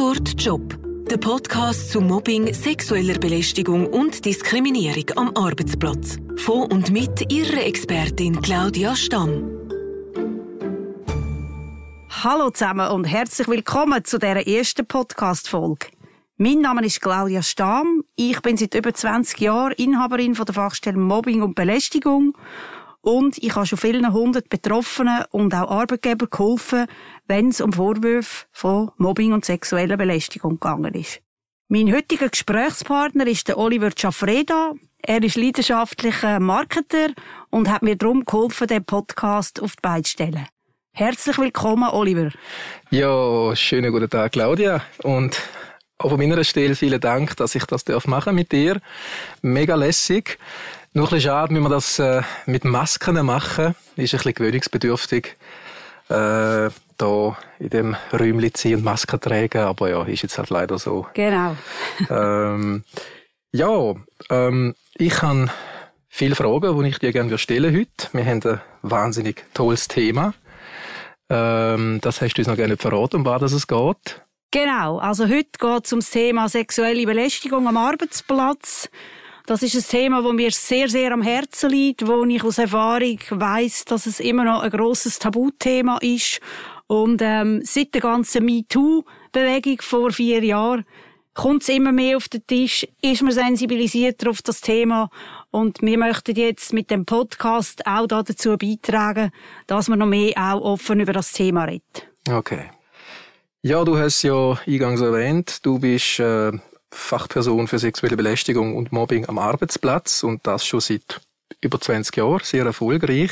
Tatort Job. Der Podcast zu Mobbing, sexueller Belästigung und Diskriminierung am Arbeitsplatz. Von und mit Ihrer Expertin Claudia Stamm. Hallo zusammen und herzlich willkommen zu dieser ersten Podcast-Folge. Mein Name ist Claudia Stamm. Ich bin seit über 20 Jahren Inhaberin von der Fachstelle Mobbing und Belästigung und ich habe schon vielen hundert Betroffenen und auch Arbeitgeber geholfen, wenn es um Vorwürfe von Mobbing und sexueller Belästigung gegangen ist. Mein heutiger Gesprächspartner ist der Oliver Ciafreda. Er ist leidenschaftlicher Marketer und hat mir darum geholfen, den Podcast auf die Beine zu stellen. Herzlich willkommen, Oliver. Ja, schönen guten Tag, Claudia. Und auch von meiner Stelle vielen Dank, dass ich das machen mit dir. Mega lässig. Nur ein bisschen schade, wenn wir das äh, mit Masken machen. Ist ein bisschen gewöhnungsbedürftig, äh, da in dem Räumchen ziehen und Masken tragen. Aber ja, ist jetzt halt leider so. Genau. ähm, ja, ähm, ich habe viele Fragen, die ich dir gerne stellen heute. Wir haben ein wahnsinnig tolles Thema. Ähm, das hast du uns noch gerne verraten, um was es geht. Genau, also heute geht es um das Thema sexuelle Belästigung am Arbeitsplatz. Das ist ein Thema, das mir sehr, sehr am Herzen liegt, wo ich aus Erfahrung weiß, dass es immer noch ein grosses Tabuthema ist. Und ähm, seit der ganzen MeToo-Bewegung vor vier Jahren kommt es immer mehr auf den Tisch, ist man sensibilisiert auf das Thema und wir möchten jetzt mit dem Podcast auch dazu beitragen, dass man noch mehr auch offen über das Thema redet. Okay. Ja, du hast ja eingangs erwähnt, du bist äh, Fachperson für sexuelle Belästigung und Mobbing am Arbeitsplatz und das schon seit über 20 Jahren, sehr erfolgreich.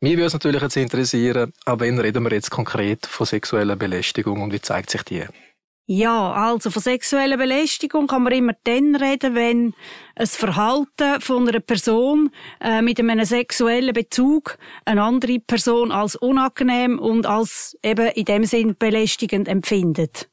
Mir würde es natürlich jetzt interessieren, ab wann reden wir jetzt konkret von sexueller Belästigung und wie zeigt sich die? Ja, also von sexueller Belästigung kann man immer dann reden, wenn ein Verhalten von einer Person äh, mit einem sexuellen Bezug eine andere Person als unangenehm und als eben in dem Sinn belästigend empfindet.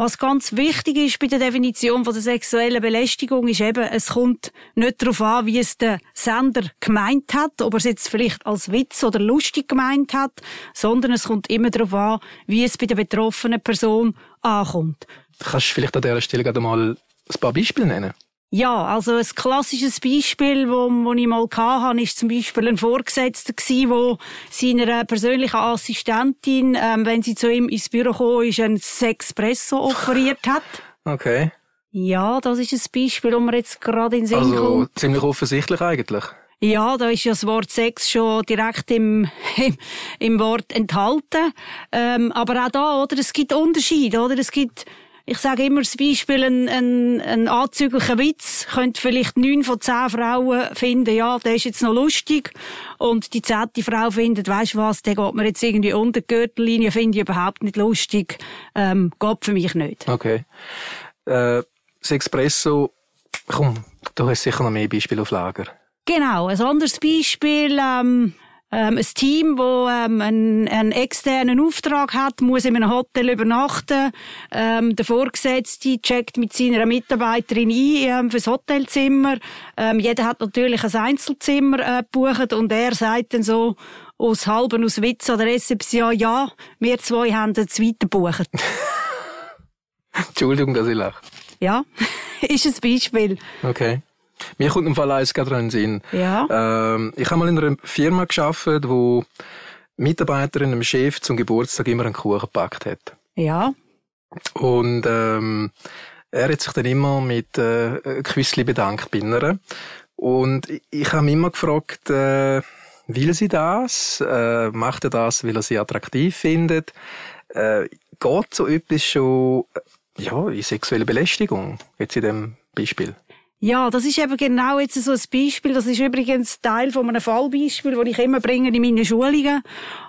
Was ganz wichtig ist bei der Definition von der sexuellen Belästigung ist eben, es kommt nicht darauf an, wie es der Sender gemeint hat, ob er es jetzt vielleicht als Witz oder lustig gemeint hat, sondern es kommt immer darauf an, wie es bei der betroffenen Person ankommt. Kannst du vielleicht an dieser Stelle gerade mal ein paar Beispiele nennen? Ja, also ein klassisches Beispiel, wo, wo ich mal hatte, ist zum Beispiel ein Vorgesetzter der seiner persönlichen Assistentin, ähm, wenn sie zu ihm ins Büro kam, ist ein Sexpresso offeriert hat. Okay. Ja, das ist ein Beispiel, das mir jetzt gerade in den Sinn also, kommt. ziemlich offensichtlich eigentlich. Ja, da ist ja das Wort Sex schon direkt im, im, im Wort enthalten. Ähm, aber auch da, oder? Es gibt Unterschiede, oder? Es gibt ich sage immer das Beispiel, ein, ein, ein anzüglicher Witz könnte vielleicht neun von zehn Frauen finden, ja, der ist jetzt noch lustig. Und die zehnte Frau findet, weisst was, der geht mir jetzt irgendwie unter die Gürtellinie, finde ich überhaupt nicht lustig, ähm, geht für mich nicht. Okay. Äh, das Espresso, komm, du hast sicher noch mehr Beispiele auf Lager. Genau, ein anderes Beispiel, ähm, ähm, ein Team, wo ähm, einen, einen externen Auftrag hat, muss in einem Hotel übernachten. Ähm, der Vorgesetzte checkt mit seiner Mitarbeiterin ein ähm, fürs Hotelzimmer. Ähm, jeder hat natürlich ein Einzelzimmer äh, gebucht und er sagt dann so aus halben aus Witz an der Rezeption, ja, wir zwei haben ein zweites gebucht. Entschuldigung, dass ich lache. Ja, ist ein Beispiel. Okay. Mir kommt im Fall eins gerade in den Sinn. Ja. Ähm, ich habe mal in einer Firma geschafft, wo Mitarbeiterin dem Chef zum Geburtstag immer einen Kuchen gepackt hat. Ja. Und ähm, er hat sich dann immer mit äh, Küssli bedankt bei ihr. Und ich, habe mich immer gefragt, äh, will sie das? Äh, macht er das, weil er sie attraktiv findet? Äh, geht so etwas schon ja, in sexuelle Belästigung, jetzt in dem Beispiel? Ja, das ist eben genau jetzt so ein Beispiel. Das ist übrigens Teil von einem Fallbeispiel, das ich immer bringe in meinen Schulungen.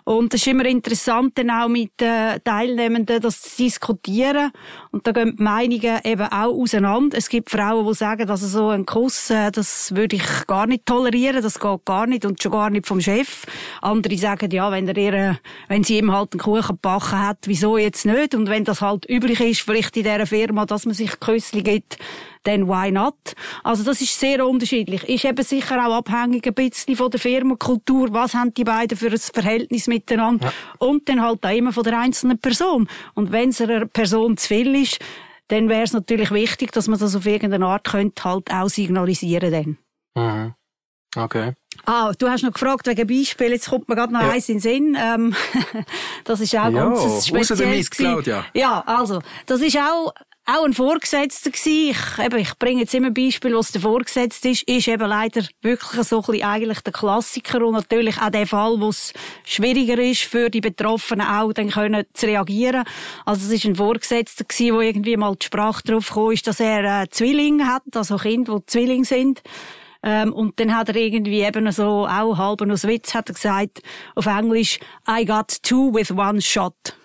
Und es ist immer interessant, dann auch mit den Teilnehmenden das zu diskutieren. Und da gehen die Meinungen eben auch auseinander. Es gibt Frauen, die sagen, dass so ein Kuss, äh, das würde ich gar nicht tolerieren, das geht gar nicht und schon gar nicht vom Chef. Andere sagen, ja, wenn er ihr, wenn sie ihm halt einen Kuchen gebacken hat, wieso jetzt nicht? Und wenn das halt üblich ist, vielleicht in dieser Firma, dass man sich Küssli gibt, dann why not? Also das ist sehr unterschiedlich. Ist eben sicher auch abhängig ein bisschen von der Firmenkultur. Was haben die beiden für ein Verhältnis miteinander? Ja. Und dann halt auch immer von der einzelnen Person. Und wenn es einer Person zu viel ist, dann wäre es natürlich wichtig, dass man das auf irgendeine Art könnte halt auch signalisieren dann. Mhm. Okay. Ah, du hast noch gefragt wegen Beispiel. Jetzt kommt mir gerade noch ja. eins in den Sinn. Ähm, das ist auch ja, ganz spezielles. Claudia. Ja, also, das ist auch auch ein Vorgesetzter gewesen. Ich, eben, ich bringe jetzt immer ein Beispiel, was der Vorgesetzte ist, ist eben leider wirklich so ein bisschen eigentlich der Klassiker und natürlich auch der Fall, wo es schwieriger ist für die Betroffenen auch dann können zu reagieren. Also es ist ein Vorgesetzter gewesen, wo irgendwie mal die Sprache drauf gekommen ist, dass er äh, Zwillinge hat, also Kinder, die Zwillinge sind. Ähm, und dann hat er irgendwie eben so, auch halb aus Witz, hat er gesagt, auf Englisch, I got two with one shot.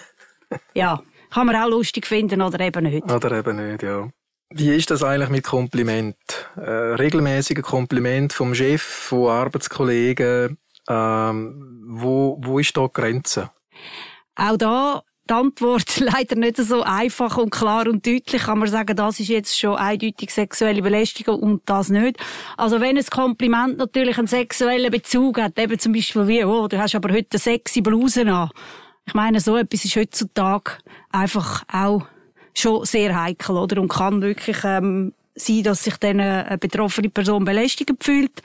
ja. Kann man auch lustig finden oder eben nicht. Oder eben nicht, ja. Wie ist das eigentlich mit Kompliment? Äh, regelmäßige Kompliment vom Chef, von Arbeitskollegen. Ähm, wo, wo ist da die Grenze? Auch da die Antwort leider nicht so einfach und klar und deutlich. Kann man sagen, das ist jetzt schon eindeutig sexuelle Belästigung und das nicht. Also wenn ein Kompliment natürlich einen sexuellen Bezug hat, eben zum Beispiel wie, oh, du hast aber heute eine sexy Bluse an. Ich meine, so etwas ist heutzutage einfach auch schon sehr heikel, oder? Und kann wirklich ähm, sein, dass sich dann eine betroffene Person belästigt fühlt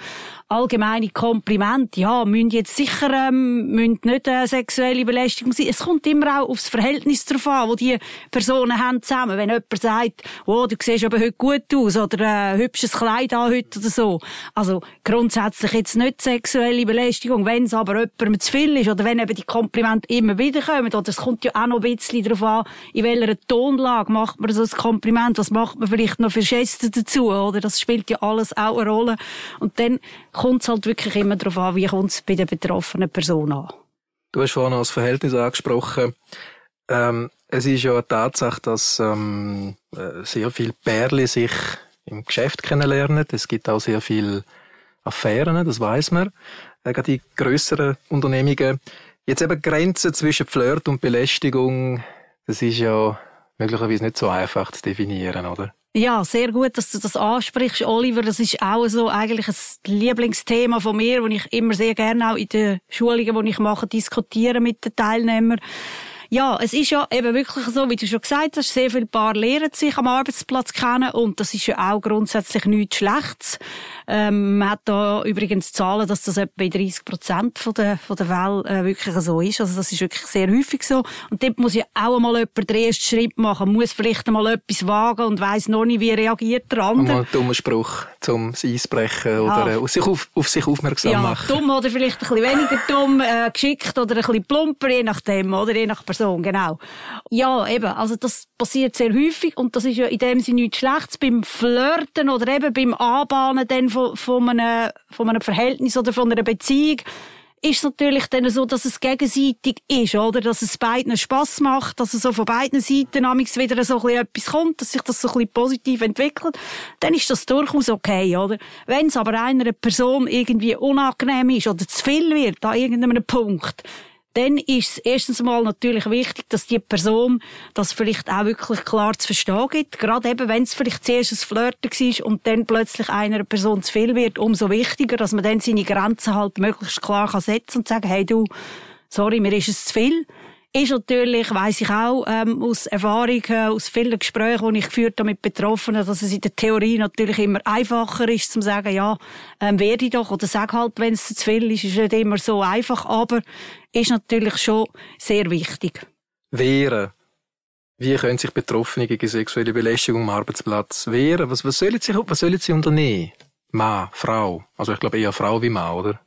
allgemeine Komplimente, ja, müssen jetzt sicher ähm, müssen nicht äh, sexuelle Belästigung sein. Es kommt immer auch aufs Verhältnis drauf an, wo die Personen haben zusammen. Wenn jemand sagt, oh, du siehst aber heute gut aus oder äh, hübsches Kleid an heute oder so. Also grundsätzlich jetzt nicht sexuelle Belästigung, wenn es aber jemandem zu viel ist oder wenn eben die Komplimente immer wieder kommen. Oder es kommt ja auch noch ein bisschen darauf an, in welcher Tonlage macht man so ein Kompliment, was macht man vielleicht noch für Gesten dazu, oder? Das spielt ja alles auch eine Rolle. Und dann kommt es halt wirklich immer darauf an, wie kommt es bei der betroffenen Person an. Du hast vorhin das Verhältnis angesprochen. Ähm, es ist ja eine Tatsache, dass ähm, äh, sehr viele Pärchen sich im Geschäft kennenlernen. Es gibt auch sehr viele Affären, das weiß man. Äh, gerade die grösseren Unternehmungen. Jetzt eben Grenzen zwischen Flirt und Belästigung, das ist ja möglicherweise nicht so einfach zu definieren, oder? Ja, sehr gut, dass du das ansprichst, Oliver. Das ist auch so eigentlich ein Lieblingsthema von mir, das ich immer sehr gerne auch in den Schulungen, die ich mache, diskutiere mit den Teilnehmern. Ja, es ist ja eben wirklich so, wie du schon gesagt hast, sehr viele Paar lernen sich am Arbeitsplatz kennen und das ist ja auch grundsätzlich nichts Schlechtes. Ähm, man hat da übrigens Zahlen, dass das etwa bei 30 Prozent von der, von der Welt äh, wirklich so ist. Also das ist wirklich sehr häufig so. Und dort muss ja auch einmal jemand den ersten Schritt machen, muss vielleicht einmal etwas wagen und weiss noch nicht, wie reagiert der andere. Mal dummen Spruch zum Eisbrechen oder ja. äh, sich auf, auf sich aufmerksam ja, machen. dumm oder vielleicht ein bisschen weniger dumm, äh, geschickt oder ein bisschen plumper, je nachdem, oder je nach Person, genau. Ja, eben, also das passiert sehr häufig und das ist ja in dem Sinne nichts Schlechtes beim Flirten oder eben beim Anbahnen dann von, von, einem, von einem Verhältnis oder von einer Beziehung ist es natürlich dann so, dass es gegenseitig ist, oder? Dass es beiden Spass macht, dass es so von beiden Seiten amigs wieder so etwas kommt, dass sich das so ein positiv entwickelt, dann ist das durchaus okay, oder? Wenn es aber einer Person irgendwie unangenehm ist oder zu viel wird an irgendeinem Punkt, dann ist es erstens mal natürlich wichtig, dass die Person das vielleicht auch wirklich klar zu verstehen gibt. Gerade eben, wenn es vielleicht zuerst ein Flirten war und dann plötzlich einer Person zu viel wird, umso wichtiger, dass man dann seine Grenzen halt möglichst klar kann setzen und sagen, hey du, sorry, mir ist es zu viel. Ist natürlich, weiss ich auch, ähm, aus Erfahrung, äh, aus vielen Gesprächen, die ich geführt habe mit Betroffenen, dass es in der Theorie natürlich immer einfacher ist, zu sagen, ja, ähm, werde ich doch, oder sag halt, wenn es zu viel ist, ist nicht immer so einfach, aber ist natürlich schon sehr wichtig. Wehren. Wie können sich Betroffene gegen sexuelle Belästigung am Arbeitsplatz wehren? Was, was sollen sie, was sollen sie unternehmen? Mann, Frau. Also ich glaube eher Frau wie Mann, oder?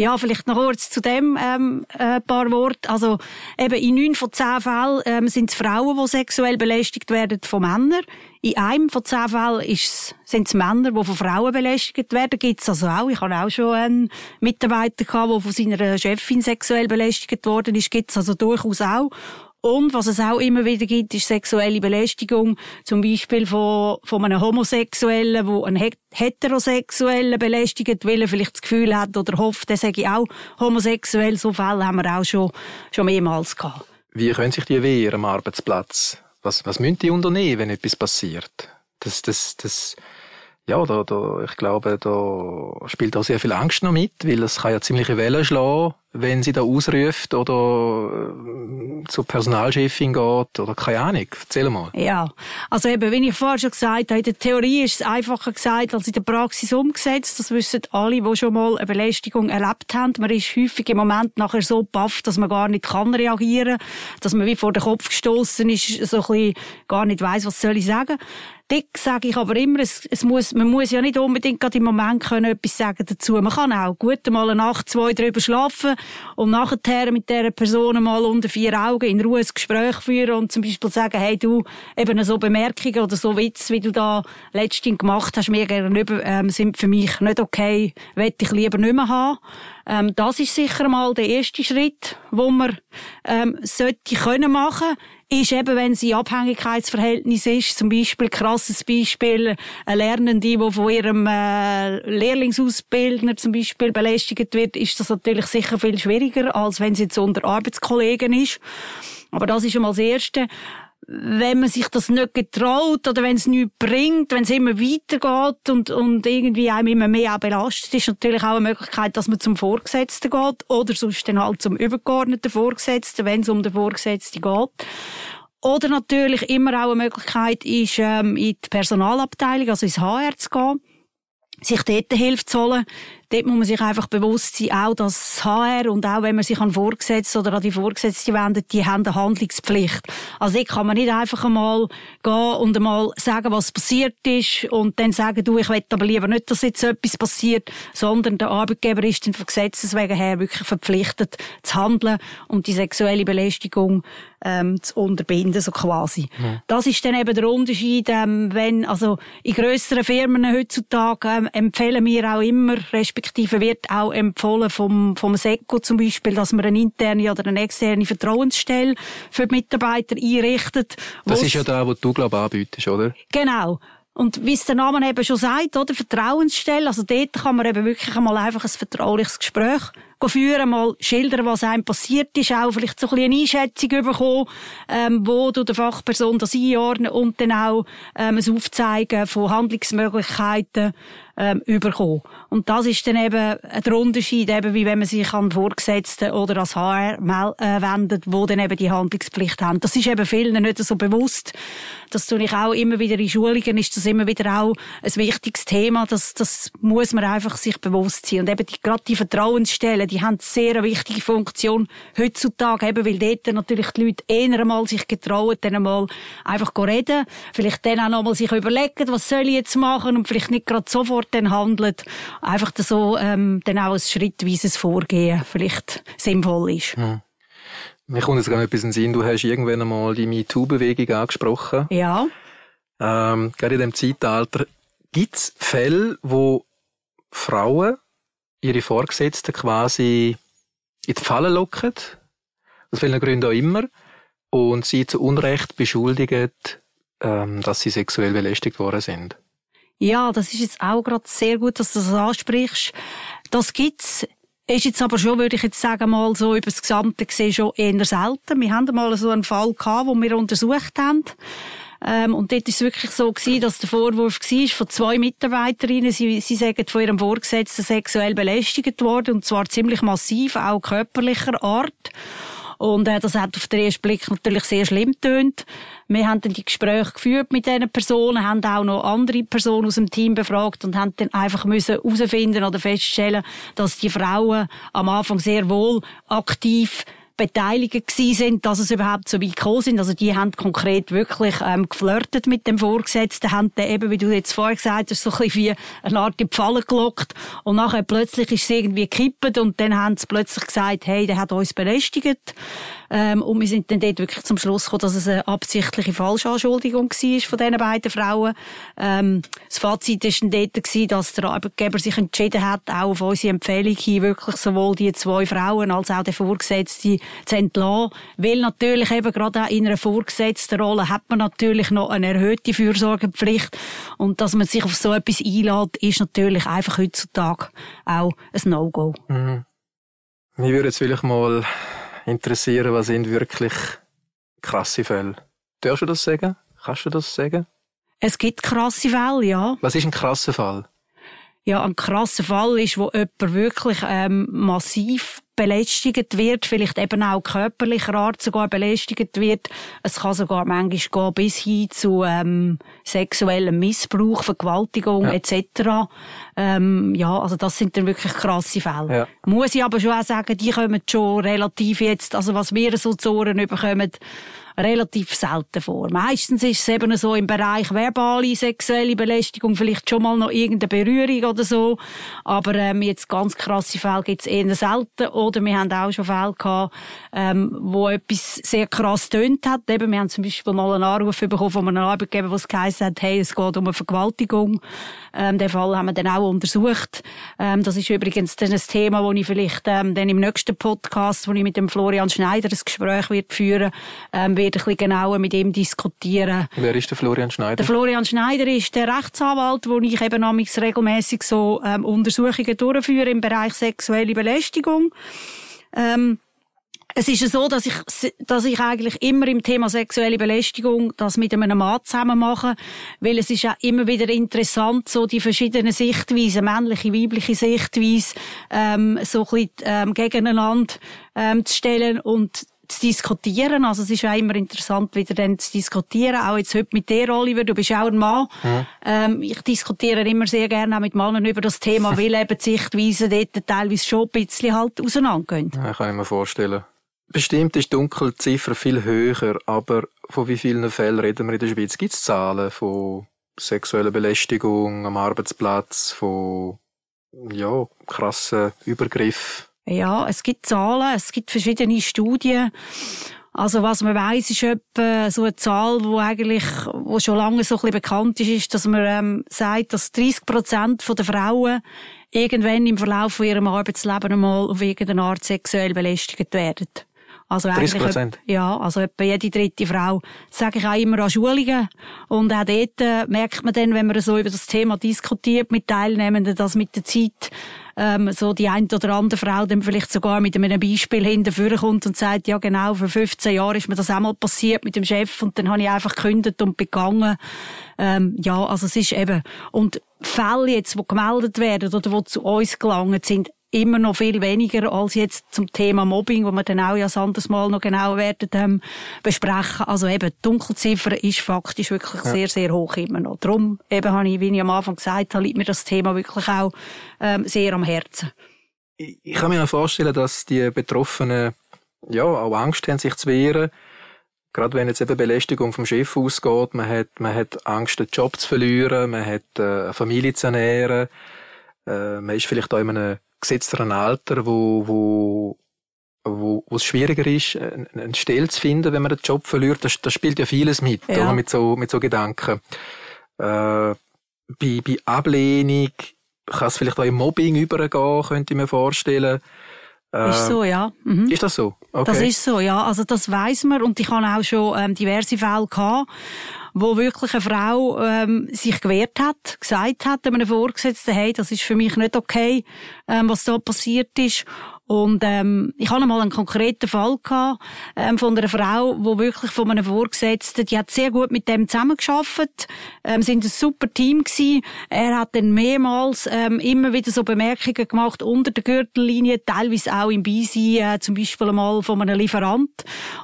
Ja, vielleicht noch kurz zu dem ähm, ein paar Worte. Also eben in neun von zehn Fällen ähm, sind es Frauen, die sexuell belästigt werden von Männern. In einem von zehn Fällen sind es Männer, die von Frauen belästigt werden. Gibt es also auch. Ich habe auch schon einen Mitarbeiter gehabt, der von seiner Chefin sexuell belästigt worden ist. Gibt es also durchaus auch. Und was es auch immer wieder gibt, ist sexuelle Belästigung. Zum Beispiel von, von einem Homosexuellen, der einen Heterosexuellen belästigt, weil er vielleicht das Gefühl hat oder hofft, der sei auch homosexuell. So Fälle haben wir auch schon, schon mehrmals gehabt. Wie können sich die wehren am Arbeitsplatz? Was, was müssen die unternehmen, wenn etwas passiert? Das, das, das, ja, da, da, ich glaube, da spielt auch sehr viel Angst noch mit, weil es kann ja ziemliche Wellen schlagen, wenn sie da ausruft oder äh, zur Personalchefin geht oder keine Ahnung. Erzähl mal. Ja, also eben, wie ich vorher schon gesagt habe, in der Theorie ist es einfacher gesagt als in der Praxis umgesetzt. Das wissen alle, die schon mal eine Belästigung erlebt haben. Man ist häufig im Moment nachher so baff, dass man gar nicht kann reagieren, dass man wie vor den Kopf gestoßen ist, so ein bisschen gar nicht weiß, was soll ich sagen. Dort sage ich aber immer, es, es muss, man muss ja nicht unbedingt gerade im Moment können etwas sagen dazu. Man kann auch gut mal eine Nacht, zwei drüber schlafen und nachher mit dieser Person mal unter vier Augen in Ruhe ein Gespräch führen und zum Beispiel sagen, hey du, eben so Bemerkungen oder so Witz, wie du da letztens gemacht hast, mir gegenüber, ähm, sind für mich nicht okay, will ich lieber nicht mehr haben. Ähm, das ist sicher mal der erste Schritt, wo man ähm, sollte können machen ist eben, wenn sie Abhängigkeitsverhältnis ist, zum Beispiel, krasses Beispiel, eine Lernende, die von ihrem äh, Lehrlingsausbildner zum Beispiel belästigt wird, ist das natürlich sicher viel schwieriger, als wenn sie jetzt unter Arbeitskollegen ist. Aber das ist schon mal das Erste wenn man sich das nicht getraut oder wenn es nichts bringt, wenn es immer weitergeht und, und irgendwie einem immer mehr auch belastet, ist natürlich auch eine Möglichkeit, dass man zum Vorgesetzten geht oder sonst dann halt zum übergeordneten Vorgesetzten, wenn es um den Vorgesetzten geht. Oder natürlich immer auch eine Möglichkeit ist, ähm, in die Personalabteilung, also ins HR zu gehen, sich dort Hilfe zu holen. Dort muss man sich einfach bewusst sein, auch das HR und auch wenn man sich an Vorgesetzte oder an die Vorgesetzte wendet, die haben eine Handlungspflicht. Also dort kann man nicht einfach einmal gehen und einmal sagen, was passiert ist und dann sagen, du, ich will aber lieber nicht, dass jetzt etwas passiert, sondern der Arbeitgeber ist dann von Gesetzes wegen her wirklich verpflichtet zu handeln und die sexuelle Belästigung ähm, zu unterbinden, so quasi. Mhm. Das ist dann eben der Unterschied, ähm, wenn, also in grösseren Firmen heutzutage ähm, empfehlen wir auch immer, respektive wird auch empfohlen vom, vom SECO zum Beispiel, dass man eine interne oder eine externe Vertrauensstelle für die Mitarbeiter einrichtet. Das ist ja da, was du, glaube ich, anbietest, oder? Genau. Und wie es der Name eben schon sagt, oder? Vertrauensstelle. Also dort kann man eben wirklich einmal einfach ein vertrauliches Gespräch führen, mal schildern, was einem passiert ist, auch vielleicht so ein bisschen eine Einschätzung bekommen, ähm, wo du der Fachperson das einordnen und dann auch ähm, ein Aufzeigen von Handlungsmöglichkeiten ähm, überkommen. Und das ist dann eben der Unterschied, eben wie wenn man sich an Vorgesetzte oder als HR äh, wendet, wo dann eben die Handlungspflicht haben. Das ist eben vielen nicht so bewusst. Das tue ich auch immer wieder in Schulungen, ist das immer wieder auch ein wichtiges Thema. Das, das muss man einfach sich bewusst sein. Und eben die, gerade die Vertrauensstellen, die haben sehr eine wichtige Funktion heutzutage, eben weil dort natürlich die Leute eher einmal sich getrauen, dann einmal einfach reden, vielleicht dann auch nochmal sich überlegen, was soll ich jetzt machen und vielleicht nicht gerade sofort dann handelt, einfach so ähm, dann auch ein schrittweises Vorgehen vielleicht sinnvoll ist. Hm. Mir kommt jetzt gerade etwas in den Sinn, du hast irgendwann einmal die MeToo-Bewegung angesprochen. Ja. Ähm, gerade in dem Zeitalter gibt es Fälle, wo Frauen ihre Vorgesetzten quasi in die Falle locken, aus welchen Gründen auch immer, und sie zu Unrecht beschuldigen, ähm, dass sie sexuell belästigt worden sind. Ja, das ist jetzt auch gerade sehr gut, dass du das ansprichst. Das gibt's. Ist jetzt aber schon, würde ich jetzt sagen, mal so über das Gesamte gesehen schon eher selten. Wir haben mal so einen Fall gehabt, wo wir untersucht haben. Ähm, und dort ist es wirklich so gewesen, dass der Vorwurf war von zwei Mitarbeiterinnen, sie, sie sagen von ihrem Vorgesetzten sexuell belästigt worden, und zwar ziemlich massiv, auch körperlicher Art. Und äh, das hat auf den ersten Blick natürlich sehr schlimm tönt. Wir haben dann die Gespräche geführt mit diesen Personen, haben auch noch andere Personen aus dem Team befragt und haben dann einfach müssen herausfinden oder feststellen, dass die Frauen am Anfang sehr wohl aktiv beteiligt gewesen sind, dass es überhaupt so weit gekommen sind. Also die haben konkret wirklich ähm, geflirtet mit dem Vorgesetzten, haben dann eben, wie du jetzt vorher gesagt hast, so ein bisschen wie eine Art in die Falle gelockt und nachher plötzlich ist es irgendwie gekippt und dann haben sie plötzlich gesagt, hey, der hat uns belästigt. Ähm, und wir sind dann dort wirklich zum Schluss gekommen, dass es eine absichtliche Falschanschuldigung war von diesen beiden Frauen. Ähm, das Fazit war dann dort, gewesen, dass der Arbeitgeber sich entschieden hat, auch auf unsere Empfehlung hin, wirklich sowohl die zwei Frauen als auch der Vorgesetzte zu entlassen. Weil natürlich eben gerade auch in einer vorgesetzten Rolle hat man natürlich noch eine erhöhte Fürsorgepflicht. Und dass man sich auf so etwas einlädt, ist natürlich einfach heutzutage auch ein No-Go. Mhm. Mich würde jetzt vielleicht mal interessieren, was sind wirklich krasse Fälle. Darfst du das sagen? Kannst du das sagen? Es gibt krasse Fälle, ja. Was ist ein krasser Fall? Ja, ein krasser Fall ist, wo jemand wirklich ähm, massiv belästigt wird, vielleicht eben auch körperlicher Art sogar belästigt wird. Es kann sogar manchmal gehen bis hin zu ähm, sexuellem Missbrauch, Vergewaltigung ja. etc. Ähm, ja, also das sind dann wirklich krasse Fälle. Ja. Muss ich aber schon auch sagen, die kommen schon relativ jetzt, also was wir so zu Ohren bekommen, relativ selten vor. Meistens ist es eben so im Bereich verbale sexuelle Belästigung, vielleicht schon mal noch irgendeine Berührung oder so. Aber ähm, jetzt ganz krasse Fälle gibt es eher selten. Oder wir haben auch schon Fälle gehabt, ähm, wo etwas sehr krass tönt hat. Eben, wir haben zum Beispiel mal einen Anruf bekommen von einem Arbeitgeber, der geheißen hat, hey, es geht um eine Vergewaltigung. Ähm, den Fall haben wir dann auch untersucht. Ähm, das ist übrigens dann ein Thema, das ich vielleicht ähm, dann im nächsten Podcast, wo ich mit dem Florian Schneider ein Gespräch wird führen ähm, werde ich ein bisschen genauer mit ihm diskutieren. Wer ist der Florian Schneider? Der Florian Schneider ist der Rechtsanwalt, wo ich eben regelmäßig so ähm, Untersuchungen durchführe im Bereich sexuelle Belästigung. Ähm, es ist ja so, dass ich, dass ich eigentlich immer im Thema sexuelle Belästigung das mit einem Mann zusammen mache, weil es ist ja immer wieder interessant, so die verschiedenen Sichtweisen, männliche, weibliche Sichtweise, ähm, so ein bisschen, ähm, gegeneinander, ähm, zu stellen und zu diskutieren. Also es ist auch immer interessant, wieder dann zu diskutieren. Auch jetzt heute mit dir, Oliver, du bist auch ein Mann. Mhm. Ähm, ich diskutiere immer sehr gerne auch mit Männern über das Thema, weil eben die Sichtweisen dort teilweise schon ein bisschen halt auseinandergehen. Ja, kann ich mir vorstellen. Bestimmt ist die Dunkelziffer viel höher, aber von wie vielen Fällen reden wir in der Schweiz? Gibt es Zahlen von sexueller Belästigung am Arbeitsplatz, von ja, krassen Übergriffen? Ja, es gibt Zahlen, es gibt verschiedene Studien. Also was man weiß, ist etwa so eine Zahl, wo eigentlich, wo schon lange so ein bisschen bekannt ist, ist, dass man ähm, sagt, dass 30 Prozent der Frauen irgendwann im Verlauf von ihrem Arbeitsleben einmal auf irgendeine Art sexuell belästigt werden. Also 30 Prozent? Ja, also etwa jede dritte Frau. Das sage ich auch immer an Schulungen. Und auch dort äh, merkt man dann, wenn man so über das Thema diskutiert mit Teilnehmenden, dass mit der Zeit ähm, so die eine oder andere Frau dann vielleicht sogar mit einem Beispiel hinterführen kommt und sagt, ja genau, vor 15 Jahren ist mir das einmal passiert mit dem Chef und dann habe ich einfach gekündigt und begangen. Ähm, ja, also es ist eben, und Fälle jetzt, die gemeldet werden oder die zu uns gelangen, sind immer noch viel weniger als jetzt zum Thema Mobbing, wo wir dann auch ja ein anderes Mal noch genau werden ähm, besprechen. Also eben, die Dunkelziffer ist faktisch wirklich ja. sehr, sehr hoch immer noch. Darum eben habe ich, wie ich am Anfang gesagt habe, liegt mir das Thema wirklich auch ähm, sehr am Herzen. Ich, ich kann mir auch vorstellen, dass die Betroffenen ja auch Angst haben, sich zu wehren. Gerade wenn jetzt eben Belästigung vom Chef ausgeht, man hat, man hat Angst, den Job zu verlieren, man hat äh, eine Familie zu ernähren, äh, man ist vielleicht auch in einem gesetzteren Alter, wo, wo, wo, wo es schwieriger ist, einen Stelle zu finden, wenn man den Job verliert. Das, das spielt ja vieles mit, ja. Oder? mit so, mit so Gedanken. Äh, bei, bei Ablehnung kann es vielleicht auch im Mobbing übergehen, könnte ich mir vorstellen. Äh, ist so, ja. Mhm. Ist das so? Okay. Das ist so, ja. Also das weiß man und ich habe auch schon ähm, diverse Fälle gehabt, wo wirklich eine Frau ähm, sich gewehrt hat, gesagt hat einem Vorgesetzten, hey, das ist für mich nicht okay, ähm, was da passiert ist. Und ähm, ich hatte mal einen konkreten Fall gehabt, ähm, von einer Frau, wo wirklich von einem Vorgesetzten, die hat sehr gut mit dem zusammengearbeitet, ähm, sind ein super Team gewesen. Er hat dann mehrmals ähm, immer wieder so Bemerkungen gemacht unter der Gürtellinie, teilweise auch im Beisein, äh, zum Beispiel einmal von einem Lieferant,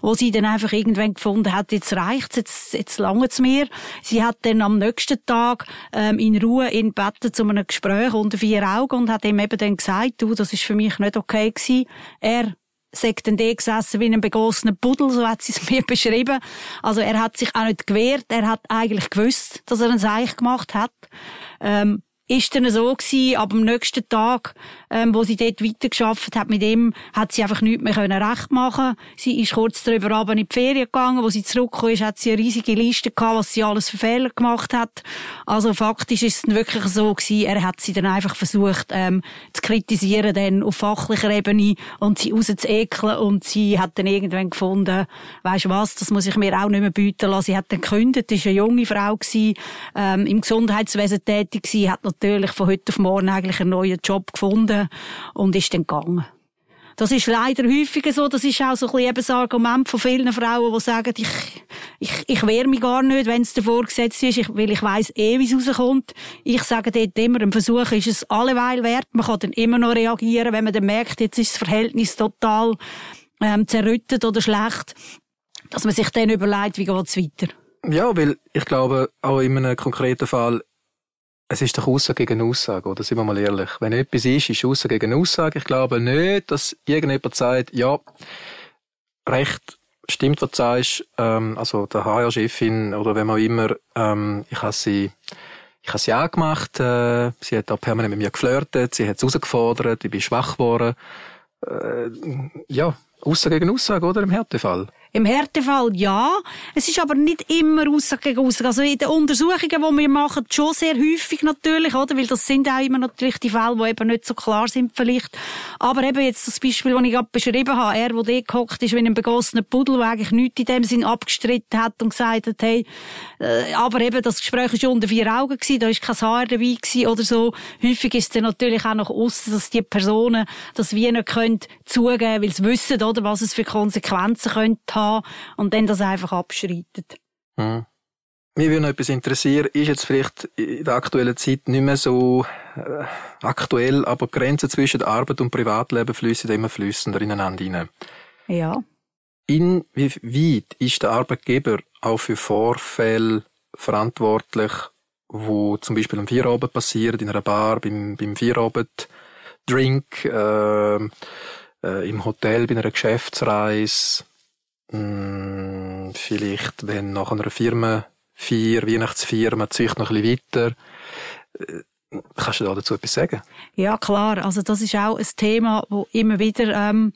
wo sie dann einfach irgendwann gefunden hat, jetzt reicht's, jetzt, jetzt langt's mir. Sie hat dann am nächsten Tag ähm, in Ruhe in Betten zu einem Gespräch unter vier Augen und hat ihm eben dann gesagt, du, das ist für mich nicht okay gewesen. Er sagt dann gesessen wie ein begossener Pudel, so hat sie es mir beschrieben. Also er hat sich auch nicht gewehrt, er hat eigentlich gewusst, dass er ein Seich gemacht hat. Ähm, ist dann so gewesen, ab dem nächsten Tag, ähm, wo sie dort weitergearbeitet hat mit ihm, hat sie einfach nichts mehr können recht machen. Sie ist kurz darüber aber in die Ferien gegangen, wo sie zurückgekommen ist, hat sie eine riesige Liste gehabt, was sie alles für Fehler gemacht hat. Also faktisch ist es dann wirklich so gewesen, er hat sie dann einfach versucht, ähm, zu kritisieren, dann auf fachlicher Ebene und sie rauszuekeln und sie hat dann irgendwann gefunden, weisst was, das muss ich mir auch nicht mehr bieten lassen. Sie hat dann gekündigt, ist eine junge Frau gewesen, ähm, im Gesundheitswesen tätig gewesen, hat natürlich von heute auf morgen eigentlich einen neuen Job gefunden und ist dann gegangen. Das ist leider häufiger so. Das ist auch so ein bisschen das Argument von vielen Frauen, die sagen, ich ich, ich wehre mich gar nicht, wenn es davor gesetzt ist, ich, weil ich weiß eh, wie es rauskommt. Ich sage dort immer, ein Versuch ist es alleweil wert. Man kann dann immer noch reagieren, wenn man dann merkt, jetzt ist das Verhältnis total ähm, zerrüttet oder schlecht, dass man sich dann überlegt, wie geht es weiter. Ja, weil ich glaube, auch in einem konkreten Fall, es ist doch Aussage gegen Aussage, oder? Sind wir mal ehrlich. Wenn etwas ist, ist Aussage gegen Aussage. Ich glaube nicht, dass irgendjemand sagt, ja, recht stimmt, was du sagst, ähm, also der HR-Chefin oder wenn man immer, ähm, ich habe sie, ich habe sie angemacht, äh, sie hat auch permanent mit mir geflirtet, sie hat es herausgefordert, ich bin schwach geworden. Äh, ja, Aussage gegen Aussage, oder? Im Härtefall. Im Härtefall ja. Es ist aber nicht immer Aussage gegen Aussage. Also in den Untersuchungen, die wir machen, schon sehr häufig natürlich, oder? Weil das sind auch immer natürlich die Fälle, die eben nicht so klar sind vielleicht. Aber eben jetzt das Beispiel, das ich gerade beschrieben habe, er, der dort gehockt ist wie ein begossener Pudel, der eigentlich nichts in dem Sinn abgestritten hat und gesagt hat, hey, äh, aber eben das Gespräch war unter vier Augen gewesen, da ist kein Haar dabei gewesen oder so. Häufig ist es dann natürlich auch noch aussen, dass die Personen das wie nicht können zugeben, weil sie wissen, oder, was es für Konsequenzen könnte haben haben und dann das einfach abschreitet. Hm. Mich würde noch etwas interessieren, ist jetzt vielleicht in der aktuellen Zeit nicht mehr so äh, aktuell, aber die Grenzen zwischen Arbeit und Privatleben fließen immer flüssender ineinander hinein. Ja. Inwieweit ist der Arbeitgeber auch für Vorfälle verantwortlich, wo zum Beispiel am Feierabend passiert, in einer Bar, beim, beim Feierabend, Drink, äh, äh, im Hotel, bei einer Geschäftsreise, hm, vielleicht, wenn nach einer Firma vier Weihnachtsfeier, zieht noch ein bisschen weiter. Kannst du dazu etwas sagen? Ja, klar. Also das ist auch ein Thema, wo immer wieder ähm,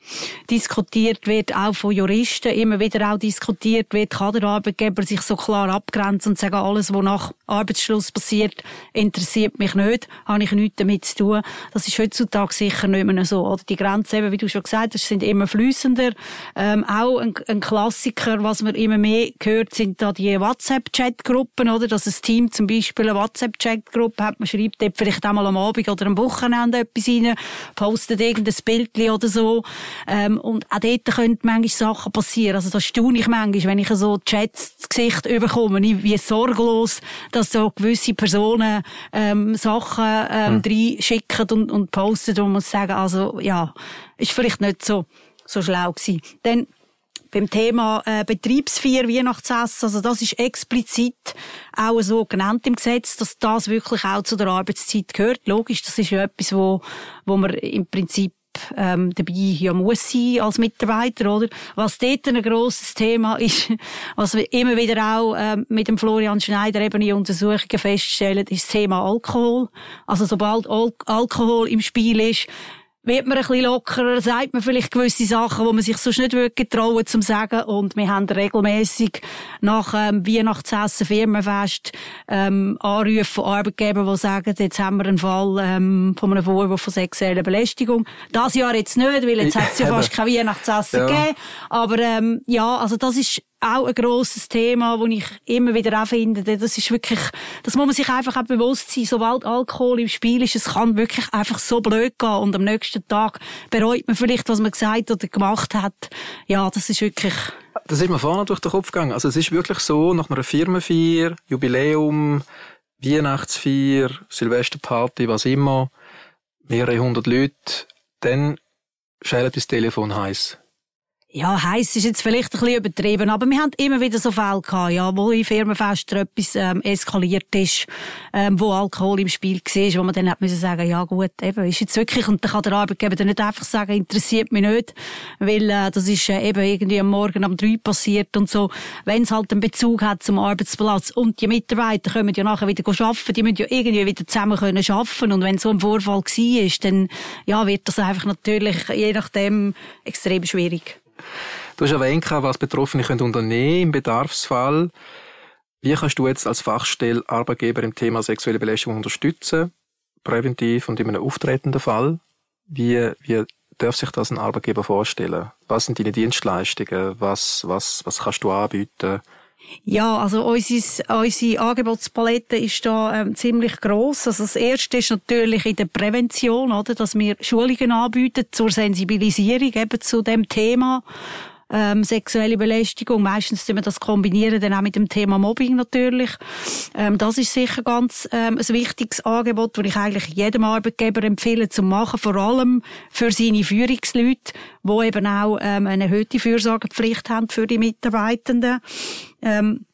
diskutiert wird, auch von Juristen, immer wieder auch diskutiert wird, kann der Arbeitgeber sich so klar abgrenzen und sagen, alles, was nach Arbeitsschluss passiert, interessiert mich nicht, habe ich nichts damit zu tun. Das ist heutzutage sicher nicht mehr so. Oder die Grenzen, eben, wie du schon gesagt hast, sind immer flüssender. Ähm, auch ein, ein Klassiker, was man immer mehr hört, sind da die WhatsApp-Chat-Gruppen, oder? Dass ein Team zum Beispiel eine WhatsApp-Chat-Gruppe hat, man schreibt dort vielleicht einmal am Abend oder am Wochenende etwas rein, postet irgendein Bild oder so. Ähm, und auch dort können manchmal Sachen passieren. Also das staune ich manchmal, wenn ich so Chats ins Gesicht überkomme, wie sorglos, dass so gewisse Personen ähm, Sachen ähm, hm. reinschicken und, und posten und muss sagen, also ja, ist vielleicht nicht so, so schlau gewesen. Dann beim Thema äh, Betriebsfeier, Weihnachtsessen, also das ist explizit auch so genannt im Gesetz, dass das wirklich auch zu der Arbeitszeit gehört. Logisch, das ist ja etwas, wo, wo man im Prinzip ähm, dabei ja muss sein als Mitarbeiter, oder? Was dort ein grosses Thema ist, was wir immer wieder auch ähm, mit dem Florian Schneider eben in Untersuchungen feststellen, ist das Thema Alkohol. Also sobald Al Alkohol im Spiel ist, wird man ein bisschen lockerer, sagt man vielleicht gewisse Sachen, wo man sich sonst nicht wirklich trauen zum sagen. Und wir haben regelmäßig nach ähm, Weihnachtsessen, Firmenfest ähm, Anrufe von Arbeitgebern, die sagen, jetzt haben wir einen Fall ähm, von einem Vorwurf von sexueller Belästigung. Das Jahr jetzt nicht, weil jetzt hat es ja fast kein Weihnachtsessen ja. gegeben. Aber ähm, ja, also das ist auch ein grosses Thema, wo ich immer wieder auch finde, das ist wirklich, das muss man sich einfach auch bewusst sein, sobald Alkohol im Spiel ist, es kann wirklich einfach so blöd gehen und am nächsten Tag bereut man vielleicht, was man gesagt oder gemacht hat. Ja, das ist wirklich... Das ist mir vorne durch den Kopf gegangen. Also es ist wirklich so, nach einer Firmenfeier, Jubiläum, Weihnachtsfeier, Silvesterparty, was immer, mehrere hundert Leute, dann schellt das Telefon heiß ja, heiß ist jetzt vielleicht ein bisschen übertrieben, aber wir haben immer wieder so Fälle gehabt, ja, wo in Firmenfesten etwas ähm, eskaliert ist, ähm, wo Alkohol im Spiel war, wo man dann hat müssen sagen, ja gut, eben, ist jetzt wirklich, und dann kann der Arbeitgeber dann nicht einfach sagen, interessiert mich nicht, weil äh, das ist äh, eben irgendwie am Morgen um drei passiert und so. Wenn es halt einen Bezug hat zum Arbeitsplatz und die Mitarbeiter können ja nachher wieder arbeiten, die müssen ja irgendwie wieder zusammen können arbeiten und wenn so ein Vorfall war, dann ja, wird das einfach natürlich je nachdem extrem schwierig. Du hast erwähnt, was Betroffene können unternehmen im Bedarfsfall. Wie kannst du jetzt als Fachstelle Arbeitgeber im Thema sexuelle Belästigung unterstützen, präventiv und in einem auftretenden Fall? Wie, wie darf sich das ein Arbeitgeber vorstellen? Was sind deine Dienstleistungen? Was, was, was kannst du anbieten? Ja, also unsere, unsere Angebotspalette ist da ähm, ziemlich groß. Also das erste ist natürlich in der Prävention, oder, dass wir Schulungen anbieten zur Sensibilisierung eben zu dem Thema ähm, sexuelle Belästigung. Meistens tun wir das kombinieren dann auch mit dem Thema Mobbing natürlich. Ähm, das ist sicher ganz ähm, ein wichtiges Angebot, das ich eigentlich jedem Arbeitgeber empfehle zu machen, vor allem für seine Führungsleute, die eben auch ähm, eine erhöhte Fürsorgepflicht haben für die Mitarbeitenden. Ähm,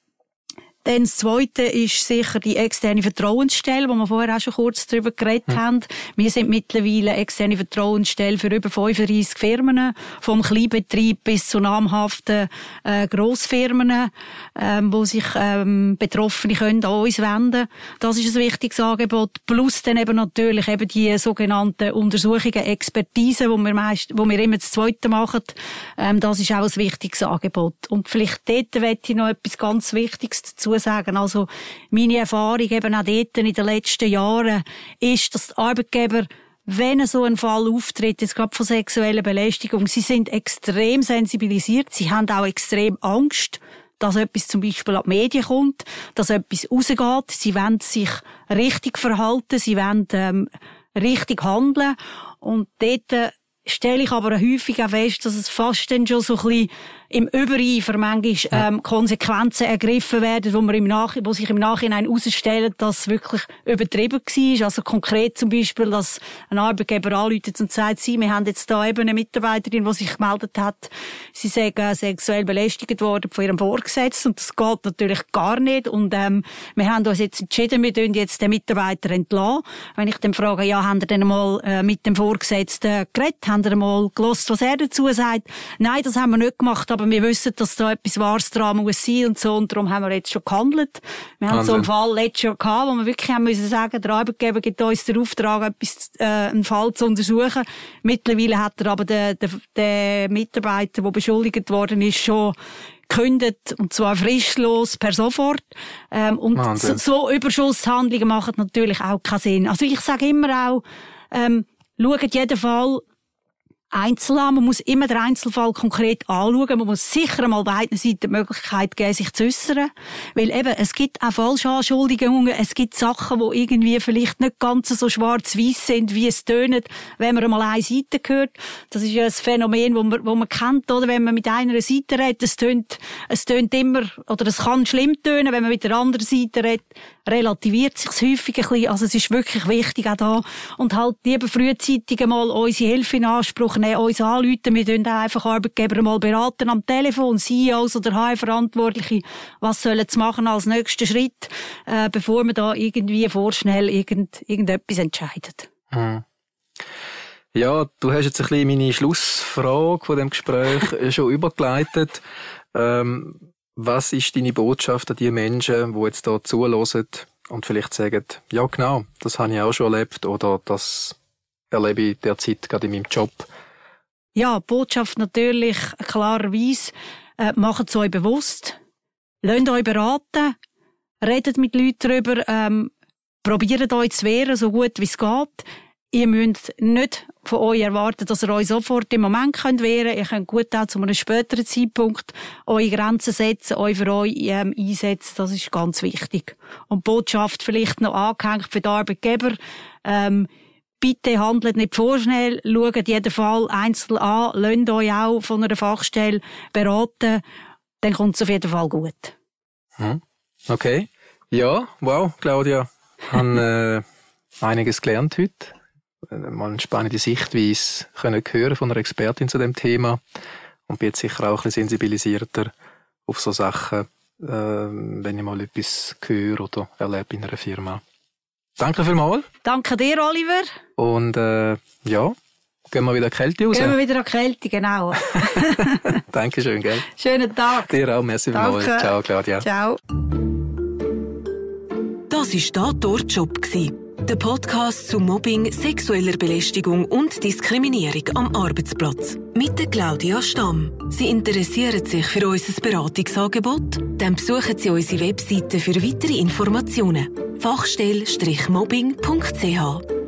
dann das Zweite ist sicher die externe Vertrauensstelle, wo wir vorher auch schon kurz darüber geredet hm. haben. Wir sind mittlerweile externe Vertrauensstelle für über 35 Firmen, vom Kleinbetrieb bis zu namhaften äh, Grossfirmen, ähm, wo sich ähm, Betroffene können an uns wenden. Das ist ein wichtiges Angebot. Plus dann eben natürlich eben die sogenannten Untersuchungen, Expertise, wo wir meist, wo wir immer das Zweite machen. Ähm, das ist auch ein wichtiges Angebot. Und vielleicht dort möchte ich noch etwas ganz Wichtiges dazu sagen. Also, meine Erfahrung eben auch dort in den letzten Jahren ist, dass die Arbeitgeber wenn so ein Fall auftritt, jetzt gerade von sexueller Belästigung, sie sind extrem sensibilisiert, sie haben auch extrem Angst, dass etwas zum Beispiel an die Medien kommt, dass etwas rausgeht, sie wollen sich richtig verhalten, sie wollen ähm, richtig handeln. Und dort äh, stelle ich aber häufig auch fest, dass es fast dann schon so ein bisschen im Übereifer manchmal ähm, Konsequenzen ergriffen werden, wo, man im Nach wo sich im Nachhinein herausstellen, dass es wirklich übertrieben war. Also konkret zum Beispiel, dass ein Arbeitgeber anruft und sagt, sie, wir haben jetzt da eben eine Mitarbeiterin, die sich gemeldet hat, sie sei äh, sexuell belästigt worden von ihrem Vorgesetzten und das geht natürlich gar nicht und ähm, wir haben uns jetzt entschieden, wir tun jetzt den Mitarbeiter entlassen. Wenn ich dann frage, ja, haben ihr denn mal äh, mit dem Vorgesetzten geredet, haben ihr mal gelost, was er dazu sagt? Nein, das haben wir nicht gemacht, aber wir wissen, dass da etwas Wahres dran muss sein und so, und darum haben wir jetzt schon gehandelt. Wir haben so einen Fall letztes Jahr gehabt, wo wir wirklich haben müssen sagen, der Arbeitgeber gibt uns den Auftrag, etwas, äh, einen Fall zu untersuchen. Mittlerweile hat er aber den, den, den Mitarbeiter, der beschuldigt worden ist, schon gekündigt, und zwar frischlos per sofort. Ähm, und so, so Überschusshandlungen machen natürlich auch keinen Sinn. Also ich sage immer auch, ähm, schaut jeden Fall einzeln an. Man muss immer den Einzelfall konkret anschauen. Man muss sicher mal beiden Seiten die Möglichkeit geben, sich zu äußern. Weil eben, es gibt auch Falschanschuldigungen. Es gibt Sachen, die irgendwie vielleicht nicht ganz so schwarz-weiß sind, wie es tönt, wenn man mal eine Seite hört. Das ist ja ein Phänomen, wo man, wo man kennt, oder? Wenn man mit einer Seite redet, es tönt, es tönt immer, oder es kann schlimm tönen, wenn man mit der anderen Seite redet relativiert sich häufig ein bisschen. Also es ist wirklich wichtig auch da. Und halt lieber frühzeitig mal unsere Hilfe in Anspruch nehmen, uns anrufen. Wir tun einfach Arbeitgeber mal beraten am Telefon, CEOs oder HR-Verantwortliche, was sollen sie machen als nächsten Schritt, äh, bevor man da irgendwie vorschnell irgend, irgendetwas entscheidet. Mhm. Ja, du hast jetzt ein bisschen meine Schlussfrage von dem Gespräch schon übergeleitet. Ähm, was ist deine Botschaft an die Menschen, die jetzt hier zuhören und vielleicht sagen, ja genau, das habe ich auch schon erlebt oder das erlebe ich derzeit gerade in meinem Job? Ja, Botschaft natürlich klarerweise, äh, macht es euch bewusst, lasst euch beraten, redet mit Leuten darüber, ähm, probiert euch zu wehren, so gut wie es geht. Ihr müsst nicht von euch erwarten, dass ihr euch sofort im Moment könnt wehren könnt. Ihr könnt gut auch zu einem späteren Zeitpunkt eure Grenzen setzen, euch für euch ähm, einsetzen. Das ist ganz wichtig. Und Botschaft vielleicht noch angehängt für die Arbeitgeber. Ähm, bitte handelt nicht vorschnell, schaut jeden Fall einzeln an, lasst euch auch von einer Fachstelle beraten. Dann kommt es auf jeden Fall gut. Hm. Okay. Ja, wow, Claudia. Ich habe äh, einiges gelernt heute mal eine spannende Sichtweise können hören von einer Expertin zu dem Thema und bin jetzt sicher auch ein bisschen sensibilisierter auf so Sachen, äh, wenn ich mal etwas höre oder erlebe in einer Firma. Danke vielmals. Danke dir, Oliver. Und äh, ja, gehen wir wieder Kälte raus. Gehen wir wieder an Kälte, genau. Dankeschön, gell? Schönen Tag. Dir auch, merci vielmals. Ciao, Claudia. Ciao. Das war der Dortjob der Podcast zu Mobbing, sexueller Belästigung und Diskriminierung am Arbeitsplatz. Mit der Claudia Stamm. Sie interessieren sich für unser Beratungsangebot? Dann besuchen Sie unsere Webseite für weitere Informationen. Fachstelle-mobbing.ch